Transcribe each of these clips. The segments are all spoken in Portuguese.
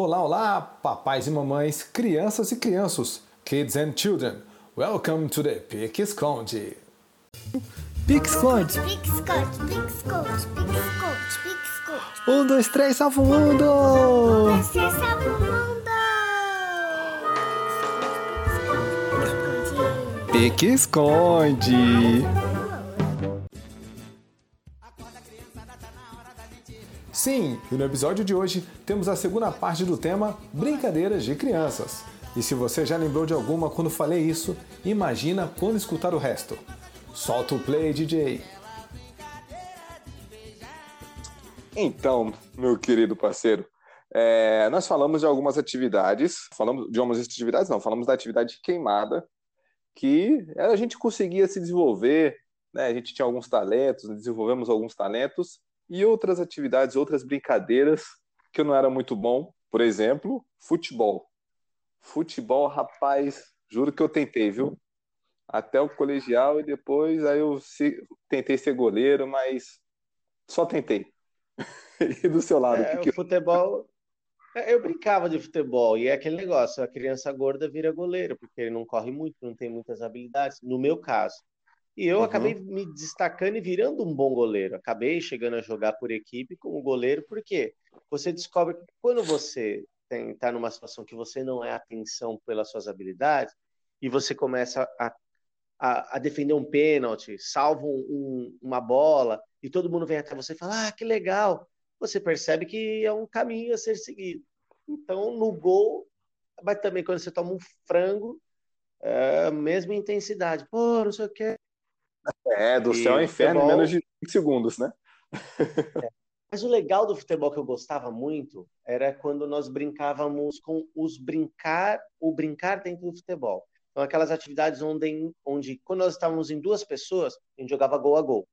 Olá, olá, papais e mamães, crianças e crianças, kids and children. Welcome to the Pique Esconde. Pique Esconde. Pique esconde, pique esconde, pique esconde, pique esconde. Um, dois, três, salva o mundo! Você salva o mundo! Pique Pique esconde, Sim, e no episódio de hoje temos a segunda parte do tema Brincadeiras de Crianças. E se você já lembrou de alguma quando falei isso, imagina quando escutar o resto. Solta o play, DJ. Então, meu querido parceiro, é, nós falamos de algumas atividades, falamos de algumas atividades, não, falamos da atividade queimada, que a gente conseguia se desenvolver, né? A gente tinha alguns talentos, desenvolvemos alguns talentos, e outras atividades, outras brincadeiras que eu não era muito bom, por exemplo, futebol. Futebol, rapaz, juro que eu tentei, viu? Até o colegial e depois aí eu se- tentei ser goleiro, mas só tentei. E do seu lado, É, que que futebol. é, Eu brincava de futebol e é aquele negócio: a criança gorda vira goleiro, porque ele não corre muito, não tem muitas habilidades, no meu caso. E eu Uhum. acabei me destacando e virando um bom goleiro. Acabei chegando a jogar por equipe como goleiro, porque você descobre que quando você está numa situação que você não é atenção pelas suas habilidades, e você começa a, a, a defender um pênalti, salva um- um- uma bola, e todo mundo vem até você e fala: Ah, que legal! Você percebe que é um caminho a ser seguido. Então, no gol, mas também quando você toma um frango, é a mesma intensidade. Pô, não sei o quê. É do E céu ao inferno em futebol- menos de 5 segundos, né? Mas o legal do futebol que eu gostava muito era quando nós brincávamos com os brincar, o brincar dentro do futebol. Então, aquelas atividades onde, onde quando nós estávamos em duas pessoas, a gente jogava gol a gol.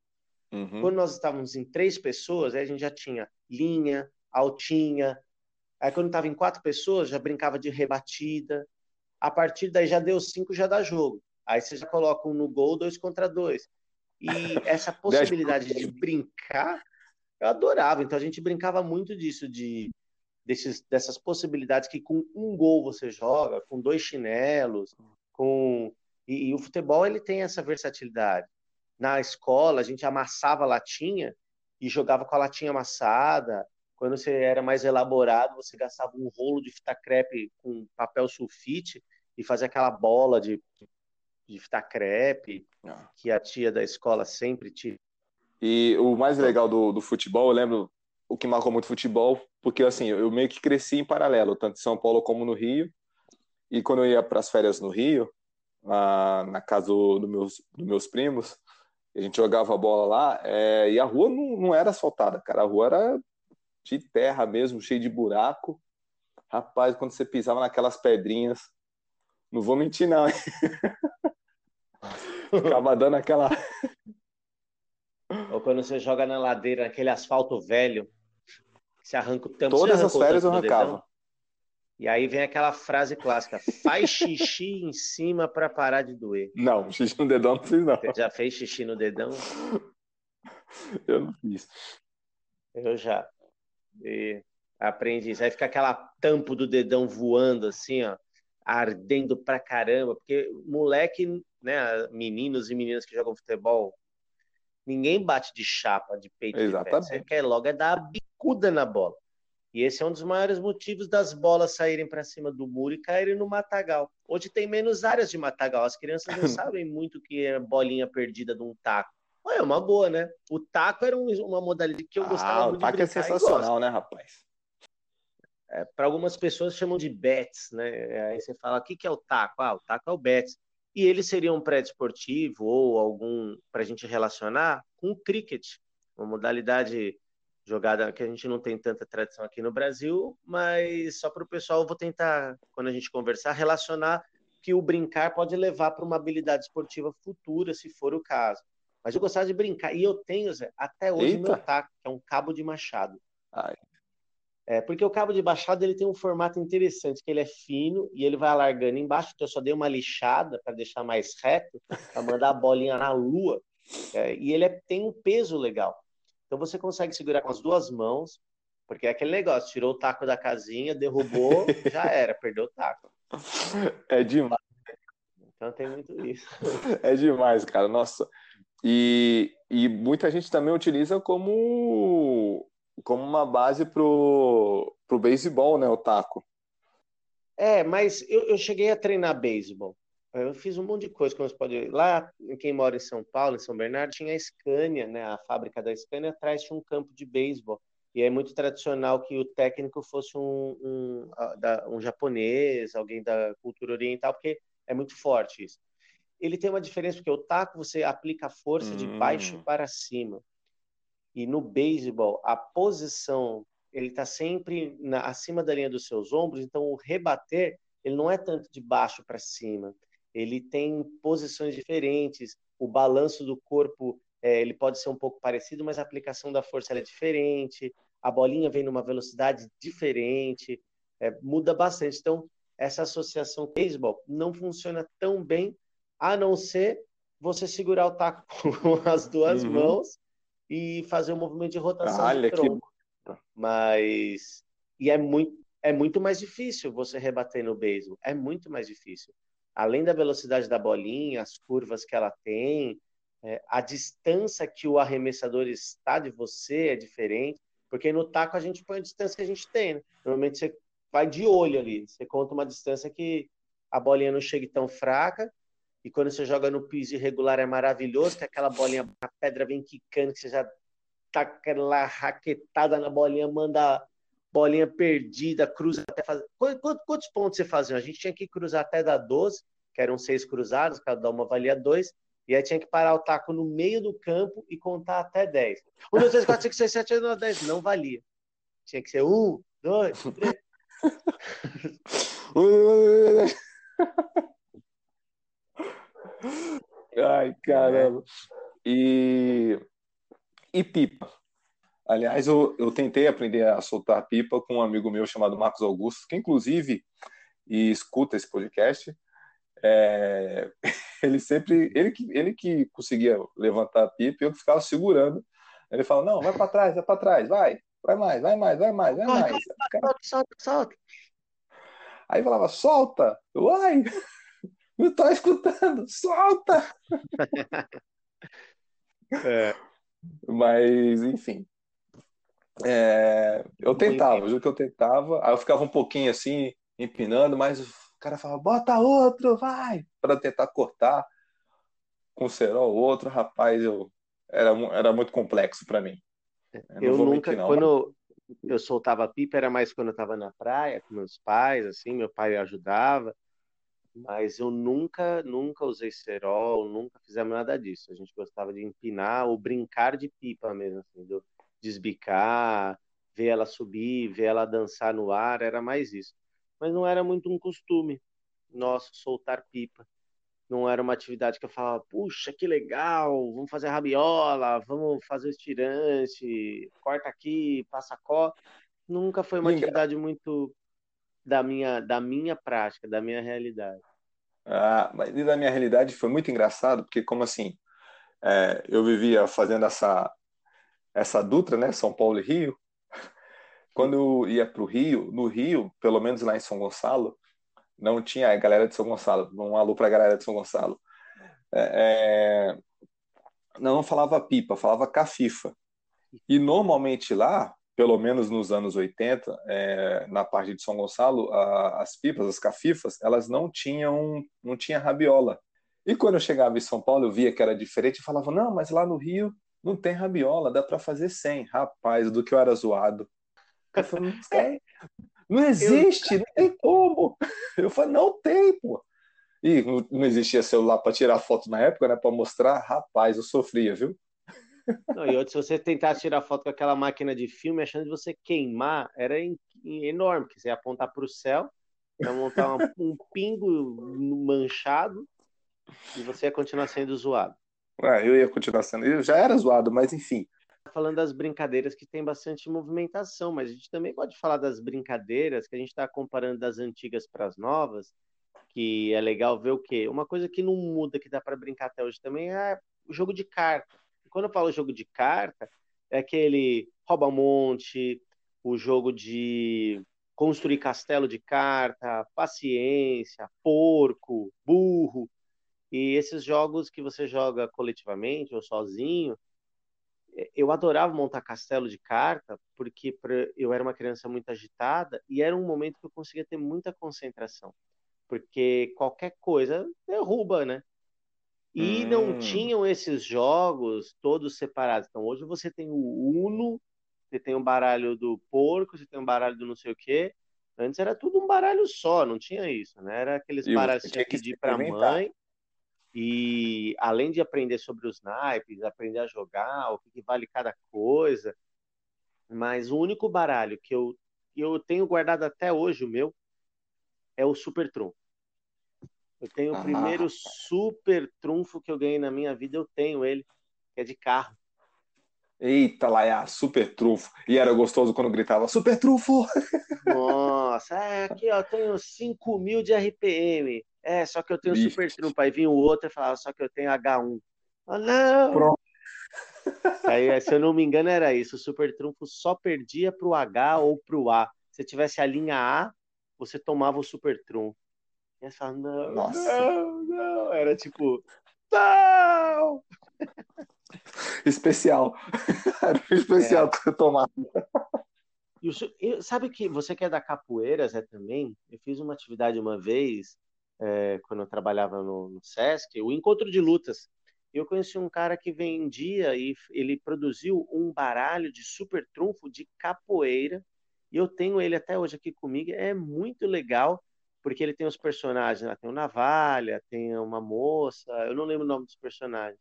Uhum. Quando nós estávamos em três pessoas, aí a gente já tinha linha, altinha. Aí quando estava em quatro pessoas, já brincava de rebatida. A partir daí já deu cinco, já dá jogo. Aí você já coloca um no gol, dois contra dois. E essa possibilidade de brincar, eu adorava. Então a gente brincava muito disso, de desses, dessas possibilidades que com um gol você joga, com dois chinelos, com e, e o futebol ele tem essa versatilidade. Na escola a gente amassava latinha e jogava com a latinha amassada. Quando você era mais elaborado, você gastava um rolo de fita crepe com papel sulfite e fazia aquela bola de, de fita crepe Ah. que a tia da escola sempre tinha. E o mais legal do, do futebol, eu lembro o que marcou muito o futebol, porque assim, eu meio que cresci em paralelo, tanto em São Paulo como no Rio. E quando eu ia para as férias no Rio, na, na casa dos do meus, dos meus primos, a gente jogava bola lá, é, e a rua não, não era asfaltada, cara, a rua era de terra mesmo, cheio de buraco. Rapaz, quando você pisava naquelas pedrinhas, não vou mentir não, hein? ficava dando aquela Ou quando você joga na ladeira, aquele asfalto velho, você arranca o tampo. Todas as férias eu arrancava. dedão? E aí vem aquela frase clássica: faz xixi em cima para parar de doer. Não, xixi no dedão não fiz, não. Você já fez xixi no dedão? Eu não fiz. Eu já. E aprendi isso. Aí fica aquela tampa do dedão voando assim, ó, ardendo pra caramba, porque moleque, né, meninos e meninas que jogam futebol, ninguém bate de chapa, de peito de pé. Exatamente. Você quer logo é dar a bicuda na bola. E esse é um dos maiores motivos das bolas saírem para cima do muro e caírem no matagal. Hoje tem menos áreas de matagal. As crianças não sabem muito o que é bolinha perdida de um taco. Olha, É uma boa, né? O taco era um- uma modalidade que eu gostava Ah, o muito taco de é brincar e sensacional, né, rapaz? Para algumas pessoas chamam de bets, né? Aí você fala, o que, que é o taco? Ah, o taco é o bets. E ele seria um pré-desportivo ou algum para a gente relacionar com o cricket, uma modalidade jogada que a gente não tem tanta tradição aqui no Brasil, mas só para o pessoal eu vou tentar, quando a gente conversar, relacionar que o brincar pode levar para uma habilidade esportiva futura, se for o caso. Mas eu gostava de brincar, e eu tenho, Zé, até hoje, Eita. meu taco, que é um cabo de machado. Ai. É, porque o cabo de machado ele tem um formato interessante, que ele é fino e ele vai alargando embaixo, então eu só dei uma lixada para deixar mais reto, para mandar a bolinha na lua. É, e ele é- tem um peso legal. Então você consegue segurar com as duas mãos, Porque é aquele negócio, tirou o taco da casinha, derrubou, já era, perdeu o taco. É demais. Então tem muito isso. É demais, cara. Nossa. E, e muita gente também utiliza como, como uma base pro, pro beisebol, né? O taco. É, mas eu, eu cheguei a treinar beisebol. Eu fiz um monte de coisa, como você pode ver. Lá, quem mora em São Paulo, em São Bernardo, tinha a Scania, né? A fábrica da Scania, atrás tinha um campo de beisebol. E é muito tradicional que o técnico fosse um, um, um japonês, alguém da cultura oriental, porque é muito forte isso. Ele tem uma diferença, porque o taco você aplica a força hum. de baixo para cima. E no beisebol, a posição, ele está sempre na, acima da linha dos seus ombros, então o rebater, ele não é tanto de baixo para cima ele tem posições diferentes, o balanço do corpo é, ele pode ser um pouco parecido, mas a aplicação da força é diferente, a bolinha vem numa velocidade diferente, é, muda bastante. Então, essa associação beisebol não funciona tão bem, a não ser você segurar o taco com as duas uhum. mãos e fazer um movimento de rotação Olha, de tronco. Que... Mas e é muito é muito mais difícil você rebater no beisebol, é muito mais difícil além da velocidade da bolinha, as curvas que ela tem, é, a distância que o arremessador está de você é diferente, porque no taco a gente põe a distância que a gente tem. Né? Normalmente você vai de olho ali, você conta uma distância que a bolinha não chegue tão fraca, e quando você joga no piso irregular é maravilhoso, que aquela bolinha, a pedra vem quicando, que você já tá aquela raquetada na bolinha, manda bolinha perdida, cruza até fazer. Quantos, quantos pontos você fazia? A gente tinha que cruzar até dar 12, que eram seis cruzados, cada uma valia dois, e aí tinha que parar o taco no meio do campo e contar até 10. 1, 2, 3, 4, 5, 6, 7, 8, 9, 10. Não valia. Tinha que ser 1, 2, 3. Ai, caramba. E, e pipa? Aliás, eu, eu tentei aprender a soltar pipa com um amigo meu chamado Marcos Augusto, que inclusive e escuta esse podcast. É, ele sempre, ele que, ele que conseguia levantar a pipa e eu ficava segurando. Ele fala: Não, vai para trás, vai para trás, vai, vai mais, vai mais, vai mais, vai mais. Solta, solta, solta. Aí falava: Solta, uai, não estou escutando, solta. é. Mas, enfim, é, eu tentava, juro que eu tentava. Aí eu ficava um pouquinho assim, empinando, mas o cara falava, bota outro, vai! Para tentar cortar com o cerol outro, rapaz, eu era, era muito complexo para mim. Eu, eu nunca, mentir, quando eu soltava pipa, era mais quando eu estava na praia com meus pais, assim, meu pai ajudava, mas eu nunca, nunca usei cerol, nunca fizemos nada disso. A gente gostava de empinar ou brincar de pipa mesmo, assim, do, desbicar, ver ela subir, ver ela dançar no ar, era mais isso. Mas não era muito um costume nosso soltar pipa. Não era uma atividade que eu falava, puxa, que legal, vamos fazer rabiola, vamos fazer estirante, corta aqui, passa có. Nunca foi uma atividade muito da minha, da minha prática, da minha realidade. Ah, mas da minha realidade foi muito engraçado, porque como assim, é, eu vivia fazendo essa essa Dutra, né, São Paulo e Rio, quando eu ia para o Rio, no Rio, pelo menos lá em São Gonçalo, não tinha a galera de São Gonçalo, um alô para a galera de São Gonçalo. É, é, não falava pipa, falava cafifa. E normalmente lá, pelo menos nos anos 80, é, na parte de São Gonçalo, a, as pipas, as cafifas, elas não tinham, não tinha rabiola. E quando eu chegava em São Paulo, eu via que era diferente e falava, não, mas lá no Rio não tem rabiola, dá para fazer sem. Rapaz, do que eu era zoado. Eu falei, não, tem. não existe, não tem como. Eu falei, não tem, pô. E não existia celular para tirar foto na época, né? Para mostrar, rapaz, eu sofria, viu? Não, e outro, se você tentar tirar foto com aquela máquina de filme, achando de você queimar, era enorme, porque você ia apontar para o céu, ia montar um, um pingo manchado e você ia continuar sendo zoado. Ah, eu ia continuar sendo. Eu já era zoado, mas enfim. Tá falando das brincadeiras que tem bastante movimentação, mas a gente também pode falar das brincadeiras que a gente está comparando das antigas para as novas, que é legal ver o quê? Uma coisa que não muda, que dá para brincar até hoje também, é o jogo de carta. Quando eu falo jogo de carta, é aquele rouba-monte, o jogo de construir castelo de carta, paciência, porco, burro. E esses jogos que você joga coletivamente ou sozinho, é, eu adorava montar castelo de carta, porque eu era uma criança muito agitada e era um momento que eu conseguia ter muita concentração. Porque qualquer coisa derruba, né? E hum. não tinham esses jogos todos separados. Então hoje você tem o Uno, você tem um baralho do porco, você tem um baralho do não sei o quê. Antes era tudo um baralho só, não tinha isso, né? Era aqueles baralhos que tinha que pedir para mãe. E além de aprender sobre os naipes, aprender a jogar, o que vale cada coisa. Mas o único baralho que eu, eu tenho guardado até hoje, o meu, é o Super Trunfo. Eu tenho o primeiro super trunfo que eu ganhei na minha vida, eu tenho ele, que é de carro. Eita, Laia, super trunfo. E era gostoso quando gritava, super trunfo! Nossa, é, aqui ó, eu tenho 5 mil de RPM. É, só que eu tenho Bicho. super trunfo. Aí vinha o outro e falava, só que eu tenho H1. Ah, não! Pronto. Aí, se eu não me engano, era isso. O super trunfo só perdia pro H ou pro A. Se tivesse a linha A, você tomava o super trunfo. E você fala, não, Nossa. não, não. Era tipo, não! Especial. Era especial é. que você tomava. E o, sabe que você que é da capoeira, Zé, também? Eu fiz uma atividade uma vez, é, quando eu trabalhava no, no Sesc, o Encontro de Lutas. Eu conheci um cara que vendia e ele produziu um baralho de super trunfo de capoeira. E eu tenho ele até hoje aqui comigo. É muito legal porque ele tem os personagens, né? tem o Navalha, tem uma moça, eu não lembro o nome dos personagens.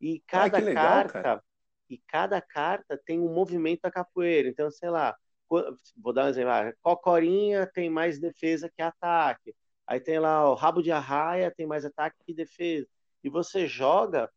E cada ah, legal, carta, cara. e cada carta tem um movimento da capoeira. Então, sei lá, vou dar um exemplo, ah, Cocorinha tem mais defesa que ataque. Aí tem lá o rabo de arraia, tem mais ataque que defesa. E você joga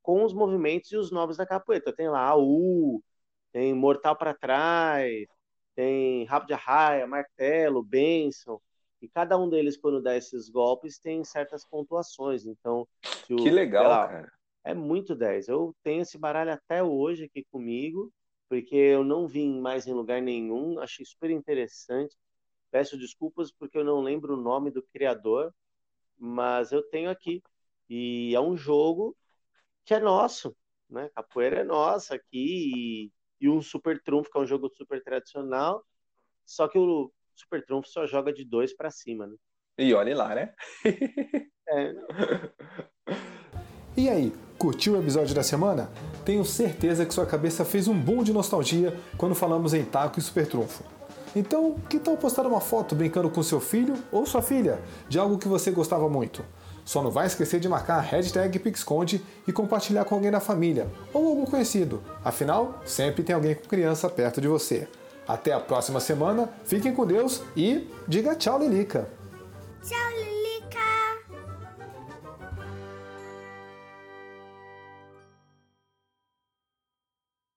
com os movimentos e os nomes da capoeira. Então, tem lá U, tem mortal para trás, tem rabo de arraia, martelo, benção. E cada um deles, quando dá esses golpes, tem certas pontuações. Então, o, que legal, lá, cara. É muito 10. Eu tenho esse baralho até hoje aqui comigo, porque eu não vim mais em lugar nenhum. Achei super interessante. Peço desculpas porque eu não lembro o nome do criador, mas eu tenho aqui. E é um jogo que é nosso, né? Capoeira é nossa aqui. E, e um Super Trunfo, que é um jogo super tradicional. Só que o Super Trunfo só joga de dois para cima, né? E olhe lá, né? é. E aí, curtiu o episódio da semana? Tenho certeza que sua cabeça fez um boom de nostalgia quando falamos em taco e super trunfo. Então, que tal postar uma foto brincando com seu filho ou sua filha de algo que você gostava muito? Só não vai esquecer de marcar a hashtag Pixconde e compartilhar com alguém da família ou algum conhecido. Afinal, sempre tem alguém com criança perto de você. Até a próxima semana, fiquem com Deus e diga tchau, Lilica. Tchau, Lilica.